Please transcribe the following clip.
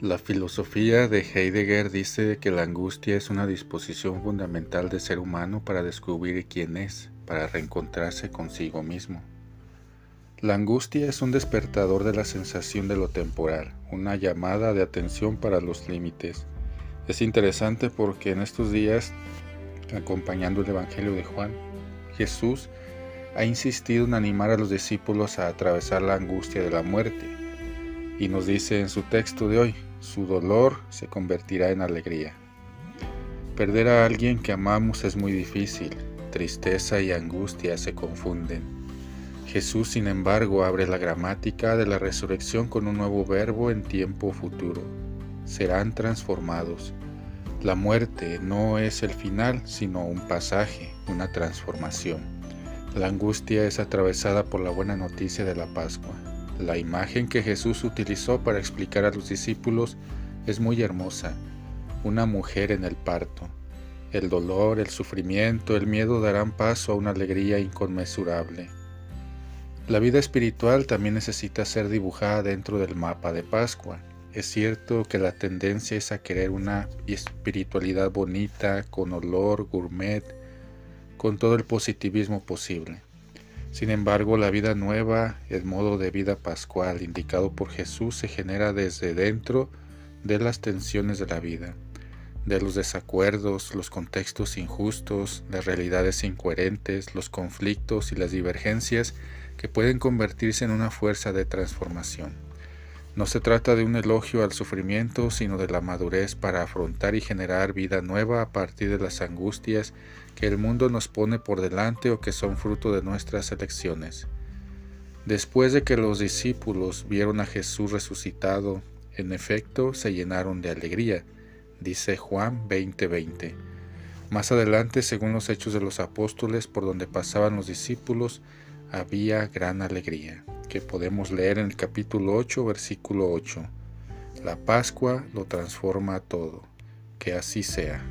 La filosofía de Heidegger dice que la angustia es una disposición fundamental del ser humano para descubrir quién es, para reencontrarse consigo mismo. La angustia es un despertador de la sensación de lo temporal, una llamada de atención para los límites. Es interesante porque en estos días, acompañando el Evangelio de Juan, Jesús ha insistido en animar a los discípulos a atravesar la angustia de la muerte. Y nos dice en su texto de hoy, su dolor se convertirá en alegría. Perder a alguien que amamos es muy difícil, tristeza y angustia se confunden. Jesús, sin embargo, abre la gramática de la resurrección con un nuevo verbo en tiempo futuro. Serán transformados. La muerte no es el final, sino un pasaje, una transformación. La angustia es atravesada por la buena noticia de la Pascua. La imagen que Jesús utilizó para explicar a los discípulos es muy hermosa. Una mujer en el parto. El dolor, el sufrimiento, el miedo darán paso a una alegría inconmensurable. La vida espiritual también necesita ser dibujada dentro del mapa de Pascua. Es cierto que la tendencia es a querer una espiritualidad bonita, con olor, gourmet, con todo el positivismo posible. Sin embargo, la vida nueva, el modo de vida pascual indicado por Jesús se genera desde dentro de las tensiones de la vida, de los desacuerdos, los contextos injustos, las realidades incoherentes, los conflictos y las divergencias que pueden convertirse en una fuerza de transformación. No se trata de un elogio al sufrimiento, sino de la madurez para afrontar y generar vida nueva a partir de las angustias que el mundo nos pone por delante o que son fruto de nuestras elecciones. Después de que los discípulos vieron a Jesús resucitado, en efecto se llenaron de alegría, dice Juan 20:20. Más adelante, según los hechos de los apóstoles por donde pasaban los discípulos, había gran alegría, que podemos leer en el capítulo 8, versículo 8. La Pascua lo transforma todo. Que así sea.